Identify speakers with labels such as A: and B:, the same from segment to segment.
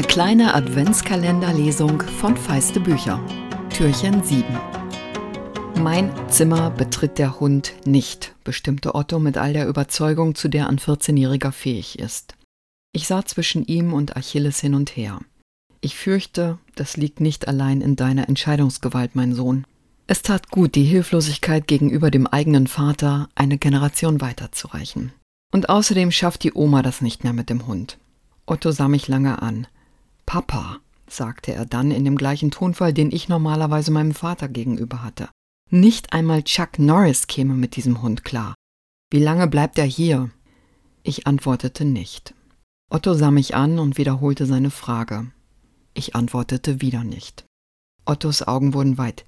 A: kleine Adventskalenderlesung von Feiste Bücher. Türchen 7. Mein Zimmer betritt der Hund nicht, bestimmte Otto mit all der Überzeugung, zu der ein 14-Jähriger fähig ist. Ich sah zwischen ihm und Achilles hin und her. Ich fürchte, das liegt nicht allein in deiner Entscheidungsgewalt, mein Sohn. Es tat gut, die Hilflosigkeit gegenüber dem eigenen Vater eine Generation weiterzureichen. Und außerdem schafft die Oma das nicht mehr mit dem Hund. Otto sah mich lange an. Papa, sagte er dann in dem gleichen Tonfall, den ich normalerweise meinem Vater gegenüber hatte. Nicht einmal Chuck Norris käme mit diesem Hund klar. Wie lange bleibt er hier? Ich antwortete nicht. Otto sah mich an und wiederholte seine Frage. Ich antwortete wieder nicht. Ottos Augen wurden weit.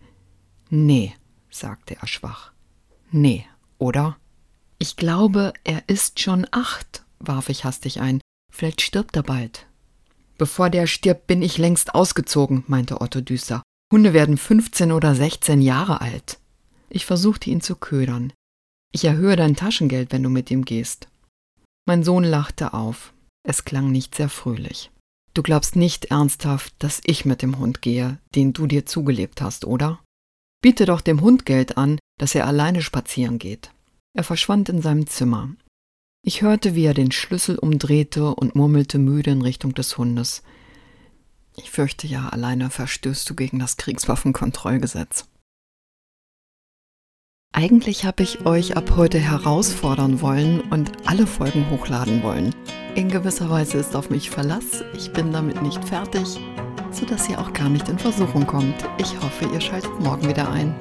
A: Nee, sagte er schwach. Nee, oder? Ich glaube, er ist schon acht, warf ich hastig ein. Vielleicht stirbt er bald. Bevor der stirbt, bin ich längst ausgezogen, meinte Otto düster. Hunde werden 15 oder 16 Jahre alt. Ich versuchte ihn zu ködern. Ich erhöhe dein Taschengeld, wenn du mit ihm gehst. Mein Sohn lachte auf. Es klang nicht sehr fröhlich. Du glaubst nicht ernsthaft, dass ich mit dem Hund gehe, den du dir zugelebt hast, oder? Biete doch dem Hund Geld an, dass er alleine spazieren geht. Er verschwand in seinem Zimmer. Ich hörte, wie er den Schlüssel umdrehte und murmelte müde in Richtung des Hundes. Ich fürchte ja, alleine verstößt du gegen das Kriegswaffenkontrollgesetz. Eigentlich habe ich euch ab heute herausfordern wollen und alle Folgen hochladen wollen. In gewisser Weise ist auf mich Verlass. Ich bin damit nicht fertig, sodass ihr auch gar nicht in Versuchung kommt. Ich hoffe, ihr schaltet morgen wieder ein.